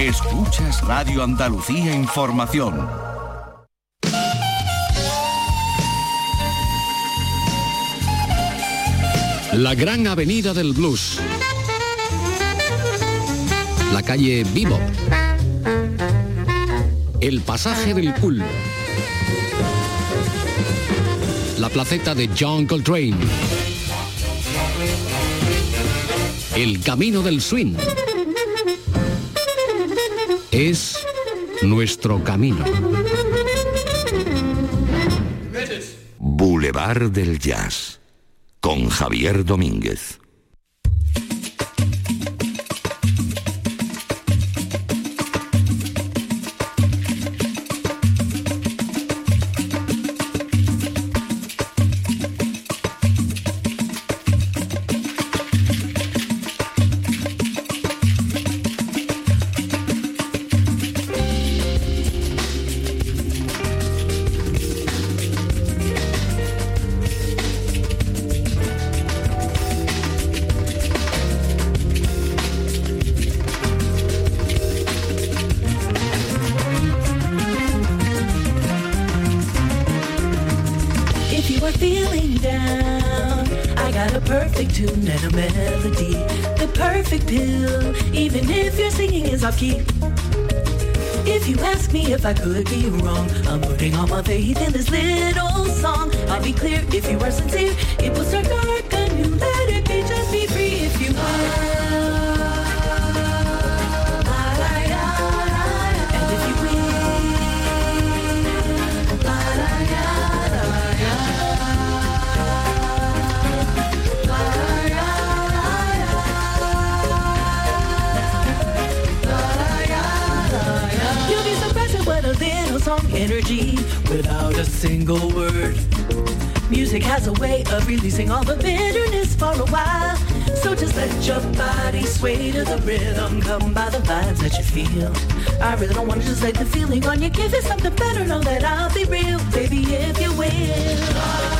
Escuchas Radio Andalucía Información. La gran avenida del blues. La calle Vivo. El pasaje del cool. La placeta de John Coltrane. El camino del swing. Es nuestro camino. Boulevard del Jazz con Javier Domínguez. Single word. Music has a way of releasing all the bitterness for a while. So just let your body sway to the rhythm, come by the vibes that you feel. I really don't want to just let the feeling on you. Give it something better, know that I'll be real, baby, if you will.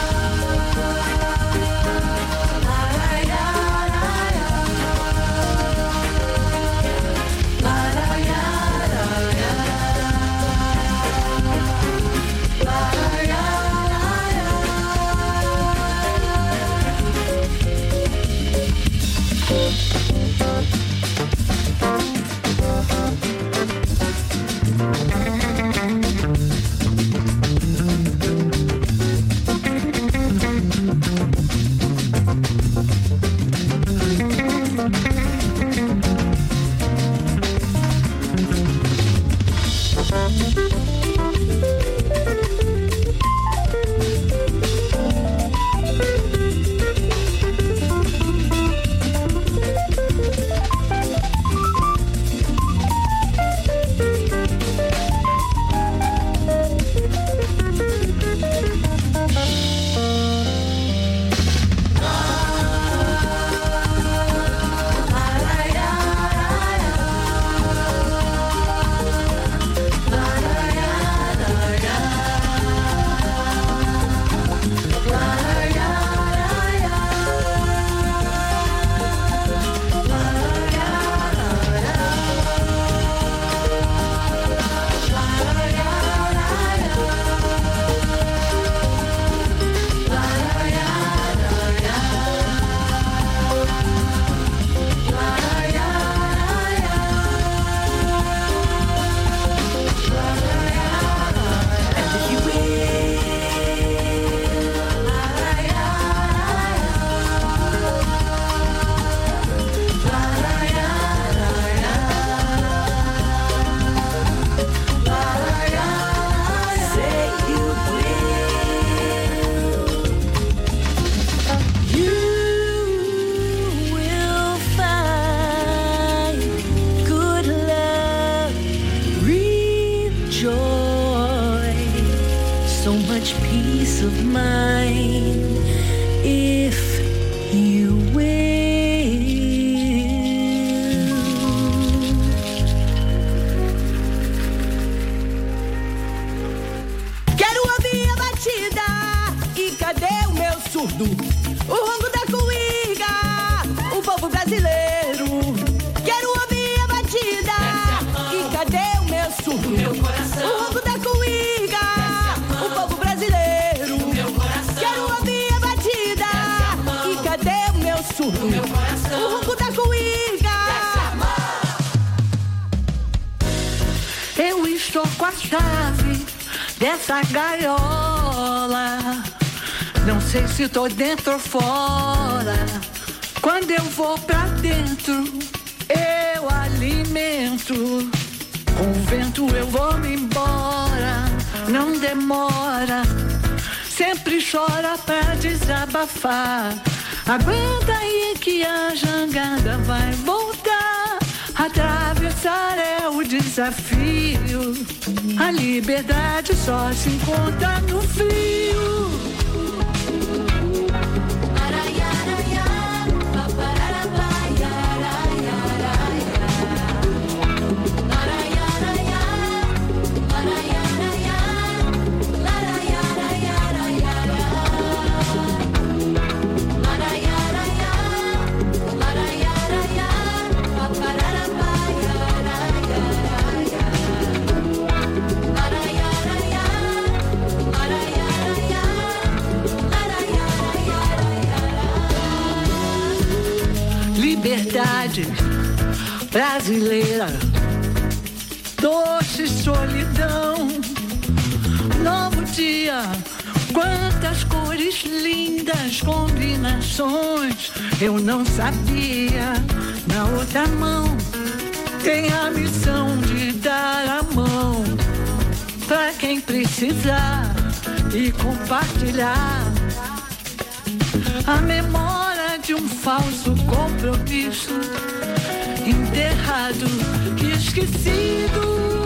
Dessa gaiola. Não sei se tô dentro ou fora. Quando eu vou pra dentro, eu alimento. Com o vento eu vou me embora. Não demora. Sempre chora pra desabafar. Aguenta aí que a jangada vai voltar. Atravessar é o desafio. A liberdade só se encontra no frio. Liberdade brasileira, doce solidão, novo dia, quantas cores lindas, combinações, eu não sabia. Na outra mão tem a missão de dar a mão pra quem precisar e compartilhar a memória de um falso compromisso enterrado e esquecido.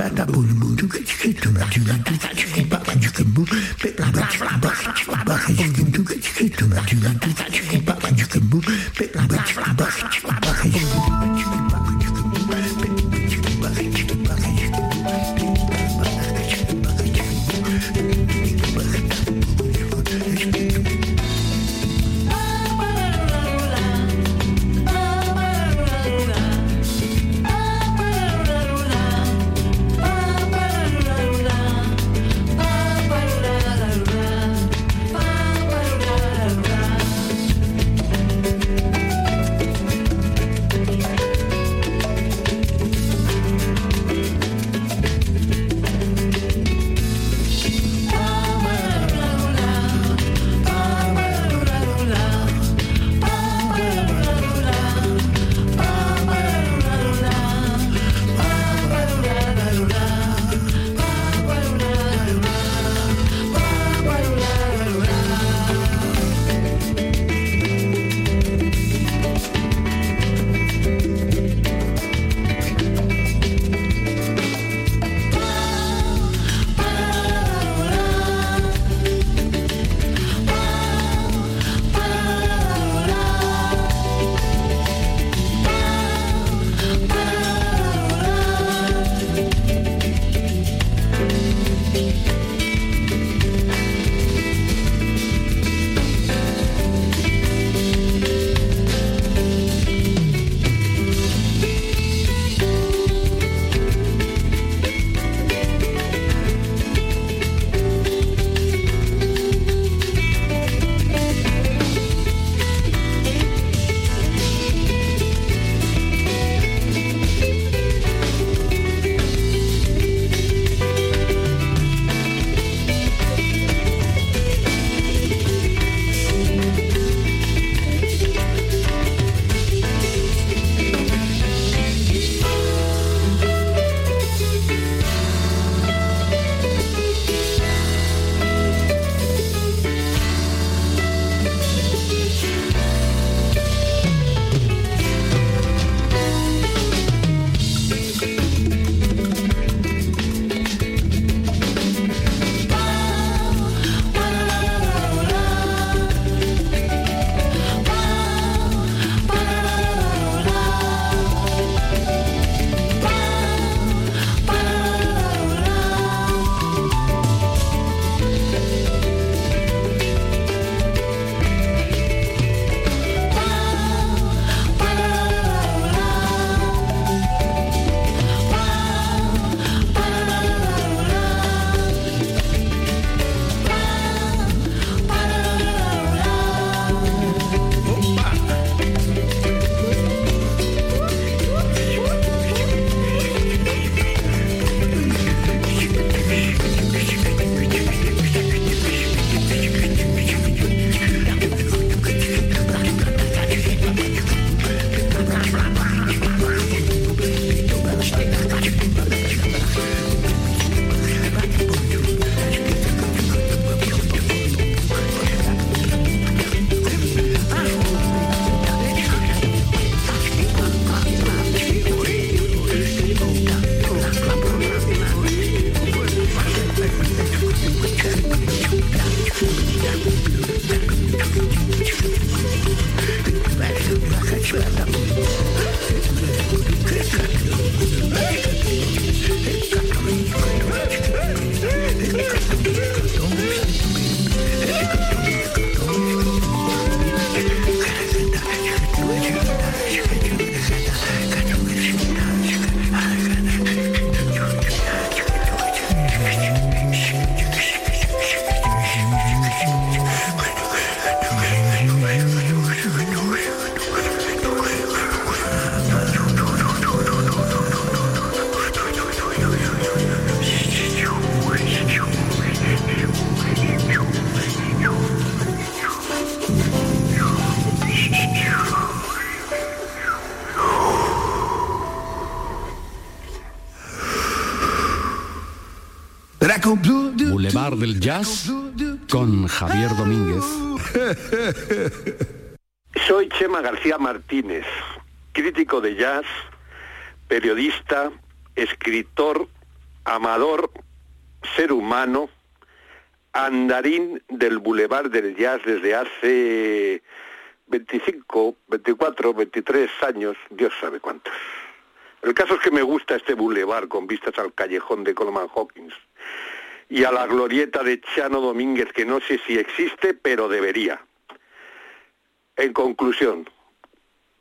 Thank you. Del Jazz con Javier Domínguez. Soy Chema García Martínez, crítico de jazz, periodista, escritor, amador, ser humano, andarín del Boulevard del Jazz desde hace 25, 24, 23 años, Dios sabe cuántos. El caso es que me gusta este boulevard con vistas al callejón de Coleman Hawkins y a la glorieta de Chano Domínguez, que no sé si existe, pero debería. En conclusión,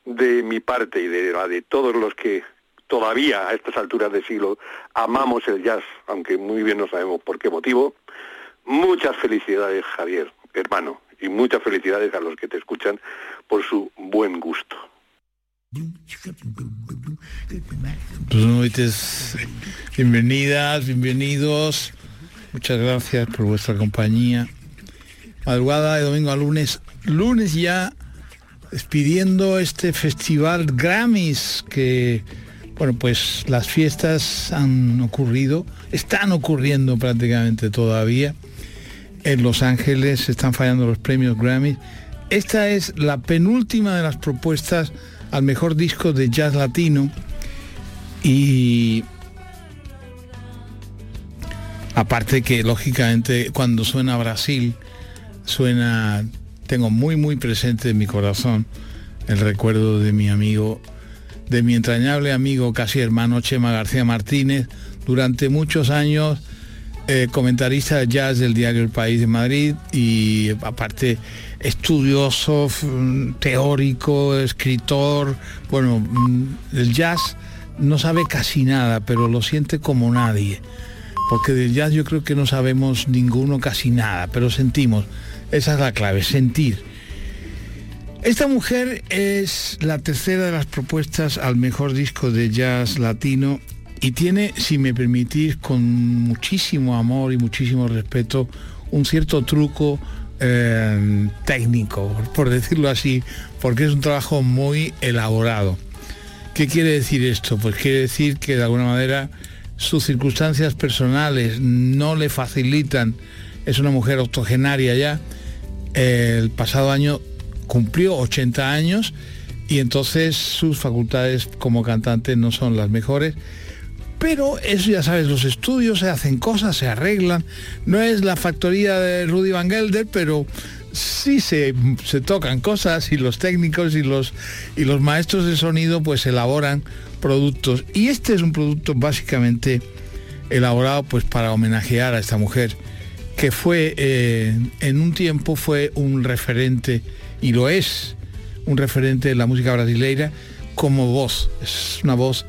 de mi parte y de la de todos los que todavía a estas alturas de siglo amamos el jazz, aunque muy bien no sabemos por qué motivo, muchas felicidades Javier, hermano, y muchas felicidades a los que te escuchan por su buen gusto. Buenas noches, bienvenidas, bienvenidos. Muchas gracias por vuestra compañía. Madrugada de domingo a lunes, lunes ya despidiendo este festival Grammys que, bueno, pues las fiestas han ocurrido, están ocurriendo prácticamente todavía. En Los Ángeles están fallando los premios Grammys. Esta es la penúltima de las propuestas al mejor disco de jazz latino y aparte que lógicamente cuando suena Brasil suena tengo muy muy presente en mi corazón el recuerdo de mi amigo de mi entrañable amigo casi hermano Chema García Martínez durante muchos años eh, comentarista de jazz del diario El País de Madrid y aparte estudioso, teórico, escritor, bueno, mm, el jazz no sabe casi nada, pero lo siente como nadie. Porque del jazz yo creo que no sabemos ninguno casi nada, pero sentimos. Esa es la clave, sentir. Esta mujer es la tercera de las propuestas al mejor disco de jazz latino y tiene, si me permitís, con muchísimo amor y muchísimo respeto, un cierto truco eh, técnico, por decirlo así, porque es un trabajo muy elaborado. ¿Qué quiere decir esto? Pues quiere decir que de alguna manera sus circunstancias personales no le facilitan, es una mujer octogenaria ya, el pasado año cumplió 80 años y entonces sus facultades como cantante no son las mejores pero eso ya sabes, los estudios se hacen cosas, se arreglan. No es la factoría de Rudy Van Gelder, pero sí se, tocan cosas y los técnicos y los, y los maestros de sonido pues elaboran productos. Y este es un producto básicamente elaborado pues para homenajear a esta mujer que fue eh, en un tiempo fue un referente y lo es un referente de la música brasileira como voz. Es una voz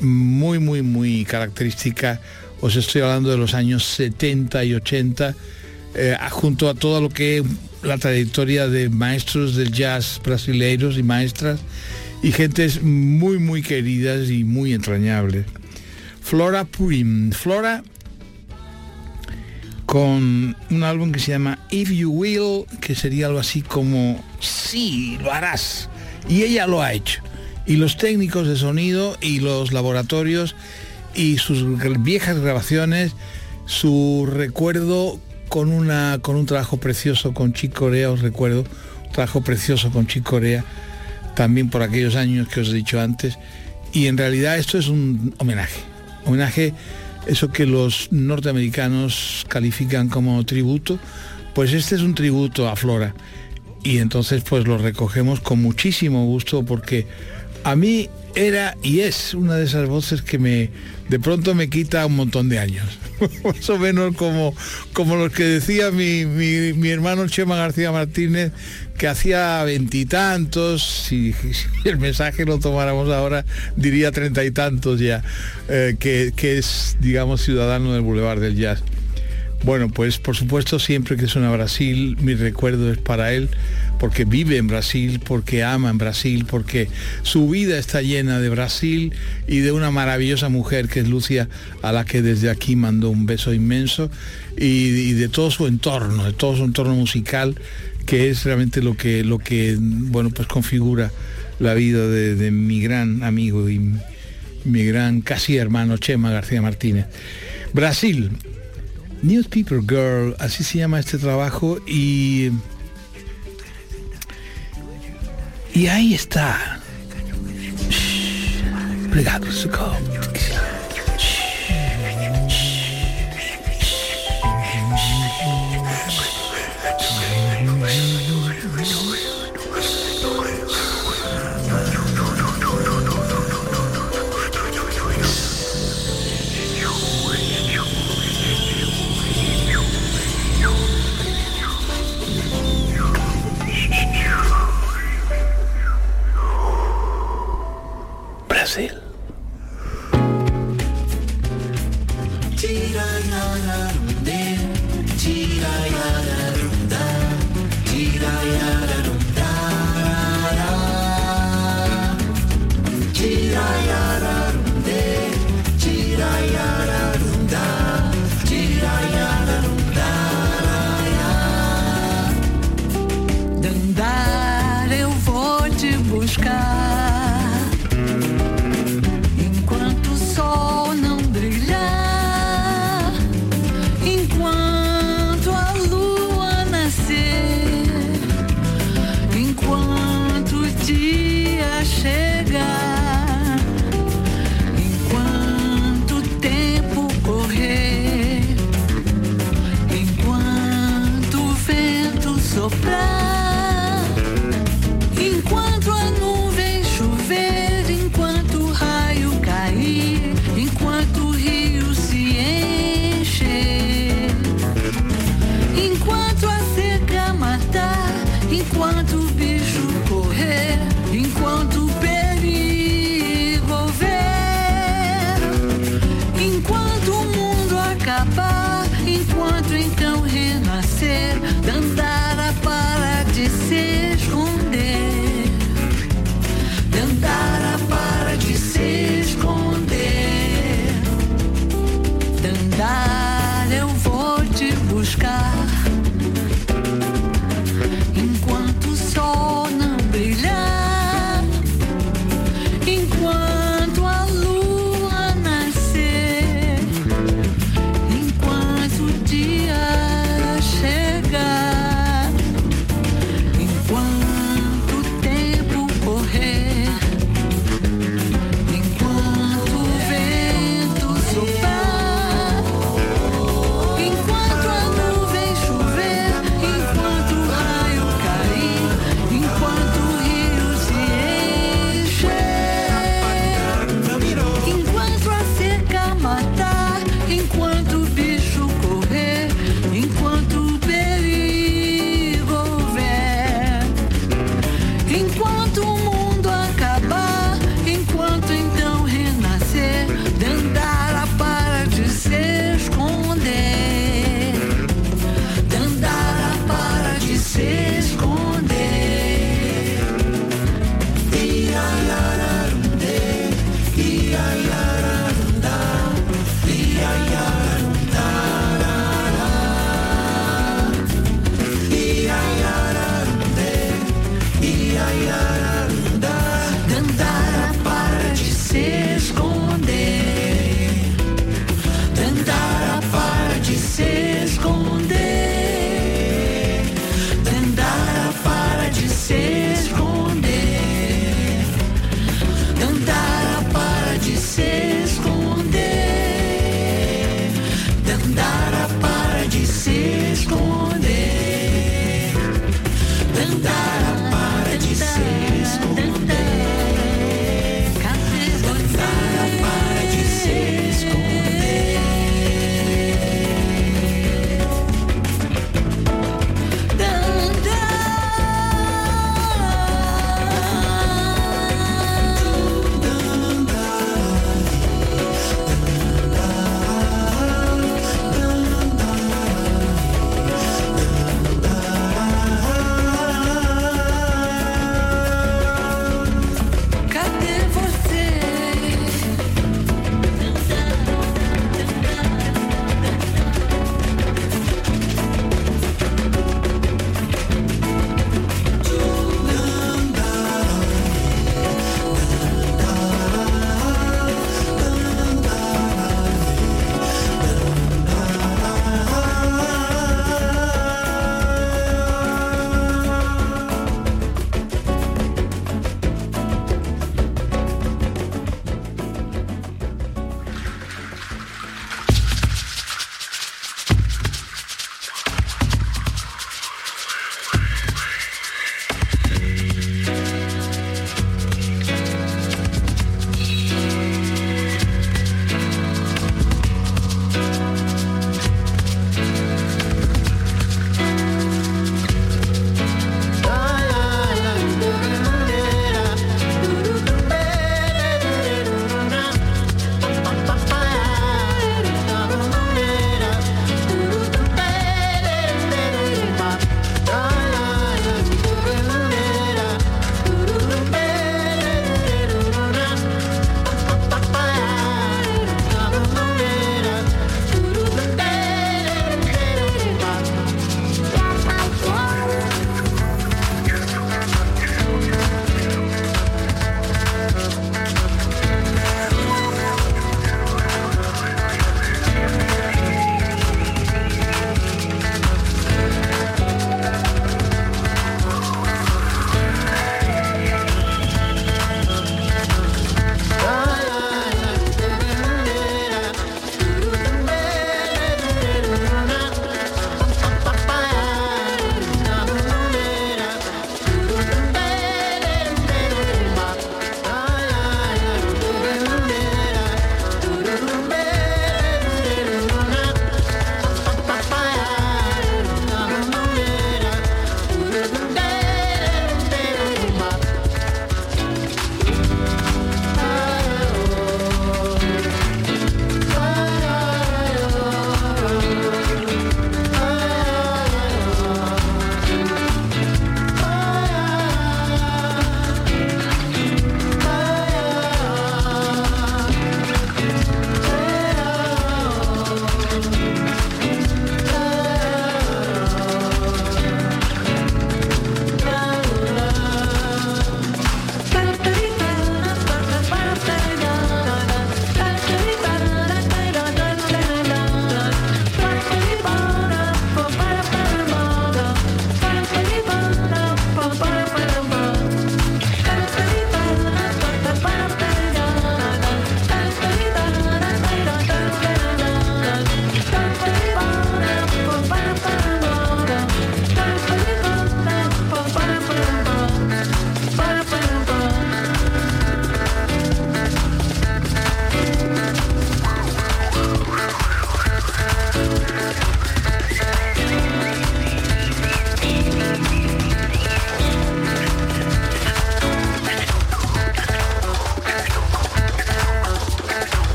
muy, muy, muy característica. Os estoy hablando de los años 70 y 80, eh, junto a todo lo que la trayectoria de maestros del jazz brasileiros y maestras y gentes muy, muy queridas y muy entrañables. Flora Purim. Flora con un álbum que se llama If You Will, que sería algo así como sí, lo harás. Y ella lo ha hecho y los técnicos de sonido y los laboratorios y sus viejas grabaciones, su recuerdo con, una, con un trabajo precioso con Chick Corea, os recuerdo, un trabajo precioso con Chick Corea, también por aquellos años que os he dicho antes, y en realidad esto es un homenaje, homenaje, eso que los norteamericanos califican como tributo, pues este es un tributo a Flora, y entonces pues lo recogemos con muchísimo gusto porque a mí era y es una de esas voces que me de pronto me quita un montón de años. Más o menos como, como los que decía mi, mi, hermano Chema García Martínez, que hacía veintitantos, si, si, el mensaje lo tomáramos ahora, diría treinta y tantos ya, eh, que, que es, digamos, ciudadano del Boulevard del Jazz. Bueno, pues por supuesto siempre que suena Brasil, mi recuerdo es para él, porque vive en Brasil, porque ama en Brasil, porque su vida está llena de Brasil y de una maravillosa mujer que es Lucia, a la que desde aquí mandó un beso inmenso, y, de todo su entorno, de todo su entorno musical, que es realmente lo que, lo que bueno, pues configura la vida de, de mi gran amigo y mi gran casi hermano Chema García Martínez. Brasil, Newspaper Girl, así se llama este trabajo y y ahí está. Obrigado, Socorro.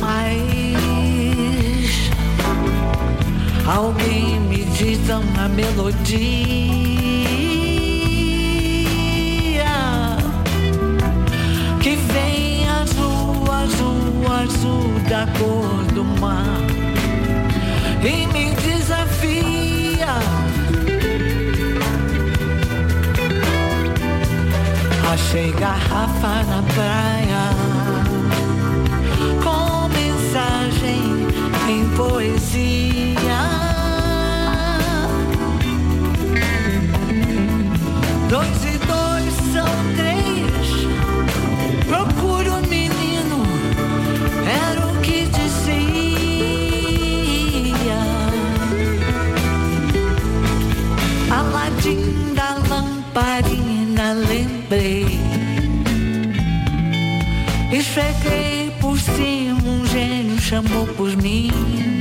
mais. Alguém me diz uma melodia que vem azul, azul, azul da cor do mar e me desafia. Achei garrafa na praia em poesia. Dois e dois são três. Procuro um menino, era o que dizia. Aladim da lamparina, lembrei. E cheguei por cima chamou por mim.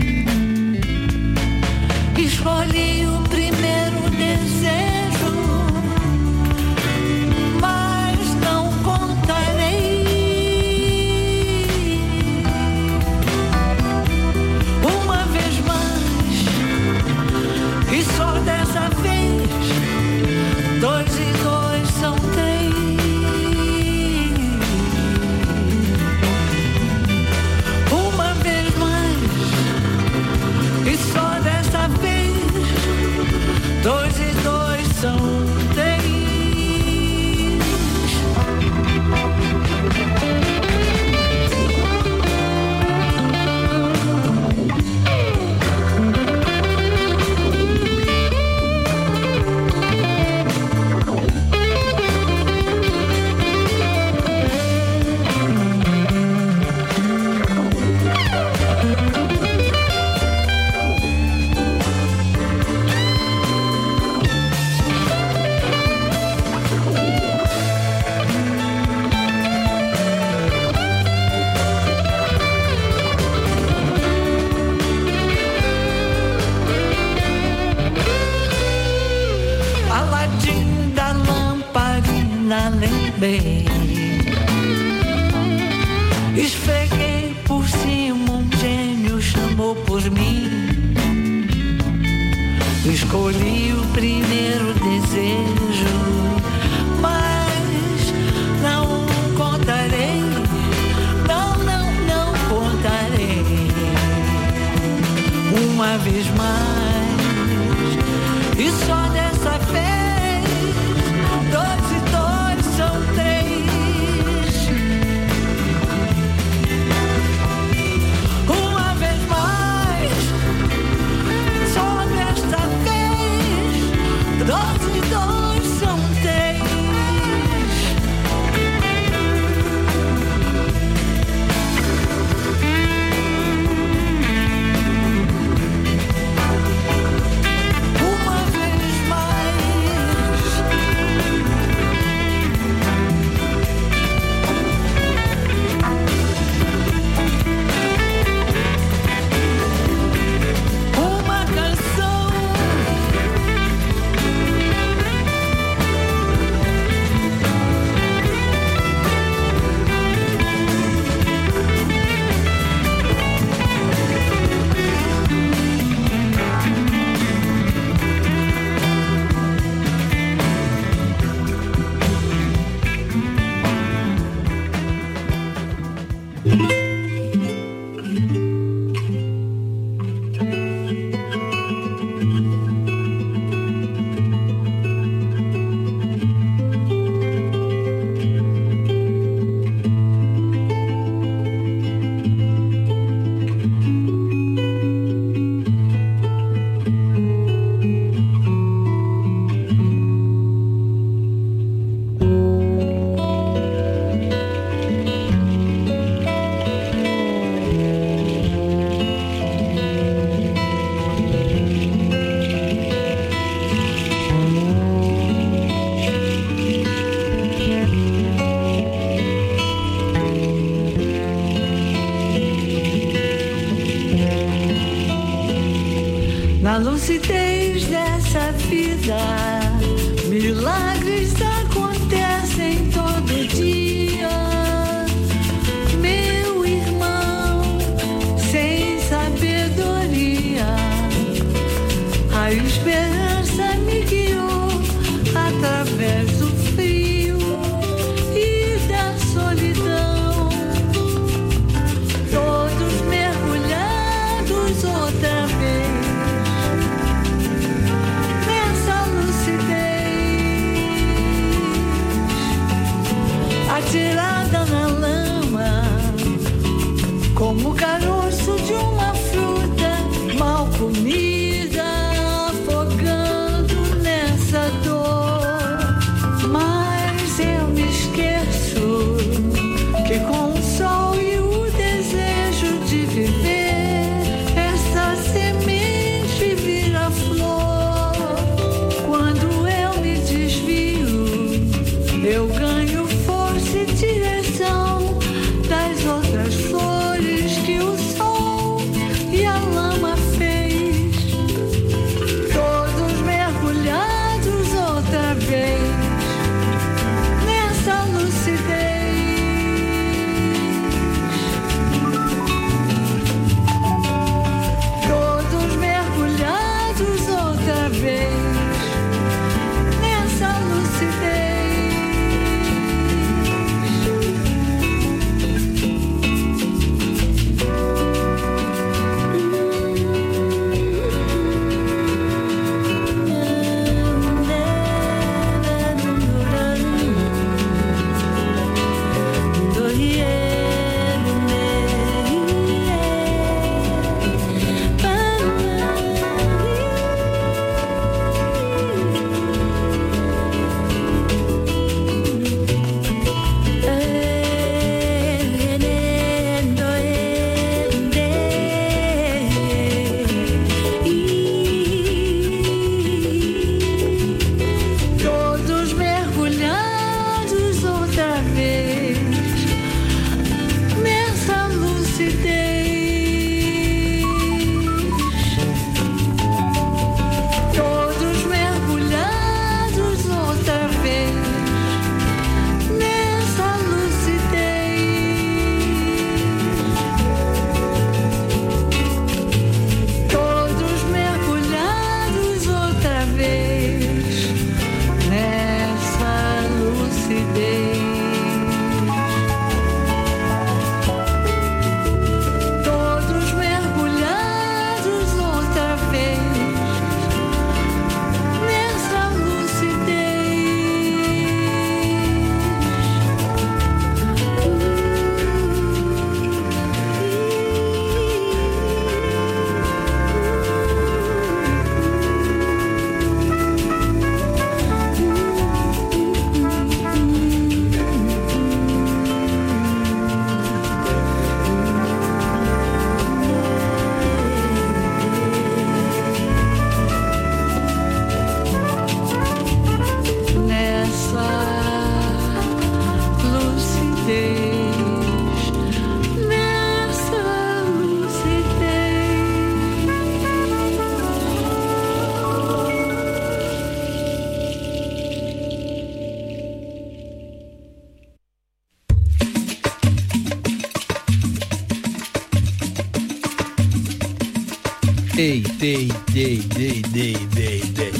Day, day, day, day, day, day.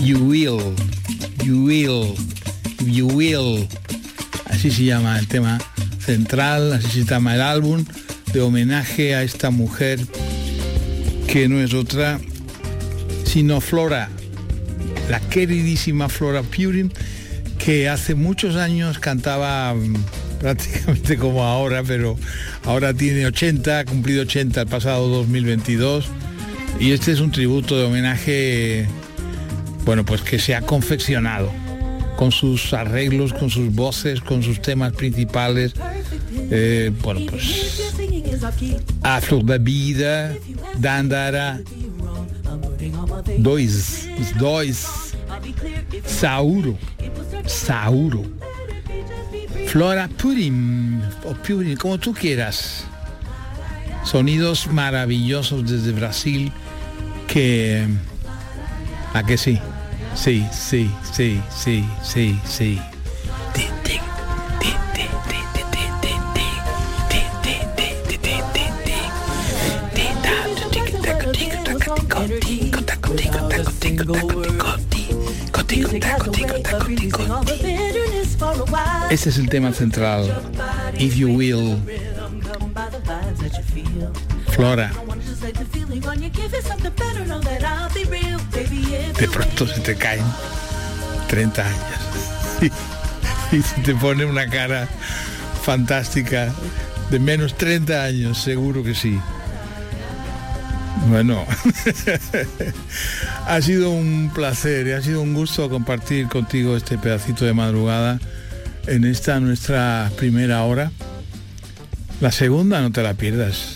You will, you will, you will. Así se llama el tema central, así se llama el álbum de homenaje a esta mujer que no es otra sino Flora, la queridísima Flora Purin, que hace muchos años cantaba mm, prácticamente como ahora, pero ahora tiene 80, ha cumplido 80 el pasado 2022. Y este es un tributo de homenaje, bueno, pues que se ha confeccionado con sus arreglos, con sus voces, con sus temas principales. Eh, bueno, pues a flor da vida, Dandara, dois, os dois, Sauro, Sauro, Flora Purim, o Purim, como tú quieras. Sonidos maravillosos desde Brasil que... ¿A que sí? Sí, sí, sí, sí, sí, sí. Este es el tema central. If you will. Flora. De pronto se te caen 30 años. Y, se te pone una cara fantástica de menos 30 años, seguro que sí. Bueno, ha sido un placer y ha sido un gusto compartir contigo este pedacito de madrugada en esta nuestra primera hora. La segunda no te la pierdas.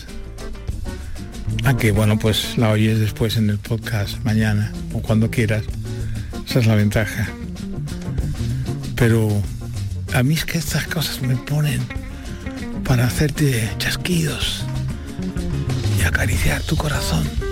Aunque bueno, pues la oyes después en el podcast mañana o cuando quieras. Esa es la ventaja. Pero a mí es que estas cosas me ponen para hacerte chasquidos y acariciar tu corazón.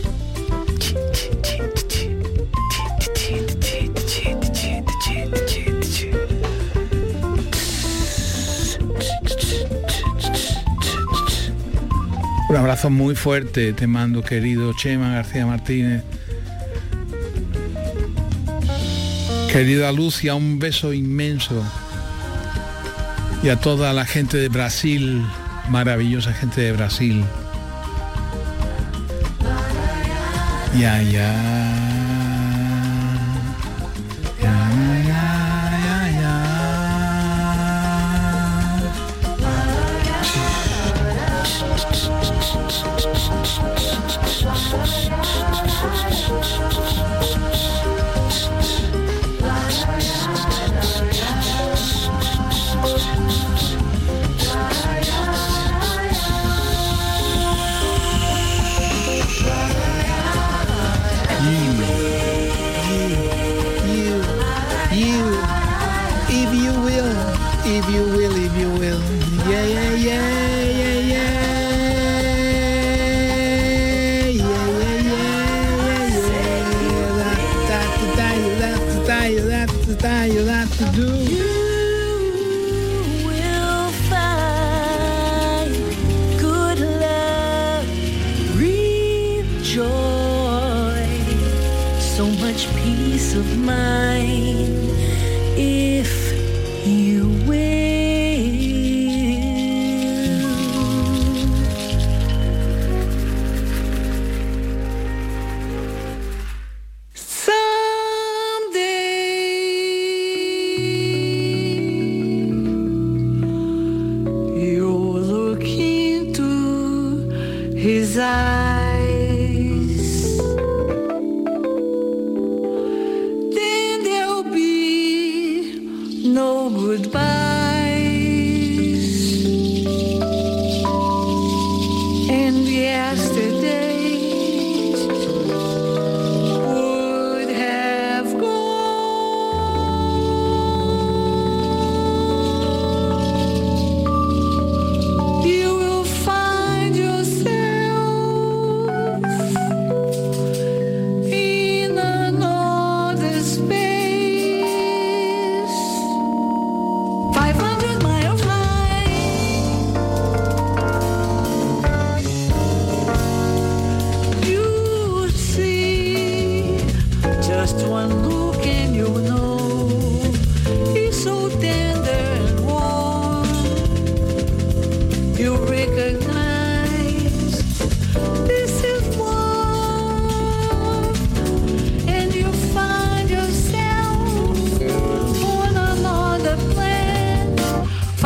Un abrazo muy fuerte te mando, querido Chema García Martínez. Querida Lucia, un beso inmenso. Y a toda la gente de Brasil, maravillosa gente de Brasil. Ya, ya. peace of mind. If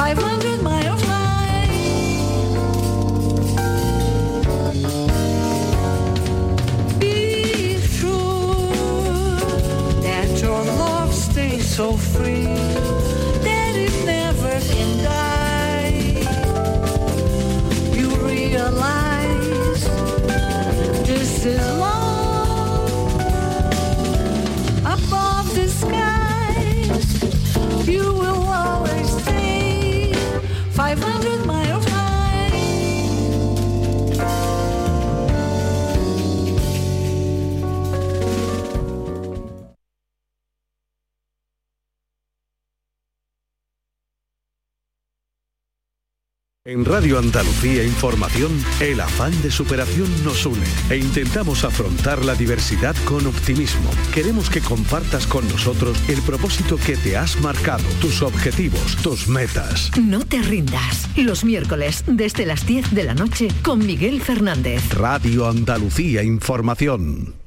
I've learned Radio Andalucía Información, el afán de superación nos une e intentamos afrontar la diversidad con optimismo. Queremos que compartas con nosotros el propósito que te has marcado, tus objetivos, tus metas. No te rindas. Los miércoles, desde las 10 de la noche, con Miguel Fernández. Radio Andalucía Información.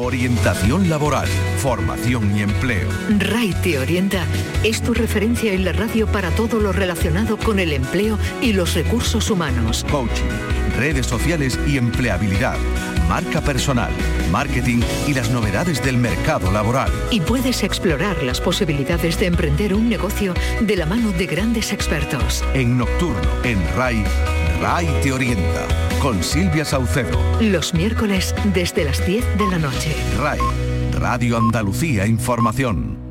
Orientación laboral, formación y empleo. RAI te orienta es tu referencia en la radio para todo lo relacionado con el empleo y los recursos humanos. Coaching, redes sociales y empleabilidad, marca personal, marketing y las novedades del mercado laboral. Y puedes explorar las posibilidades de emprender un negocio de la mano de grandes expertos. En Nocturno, en RAI, RAI te orienta. Con Silvia Saucedo. Los miércoles desde las 10 de la noche. RAI, Radio Andalucía Información.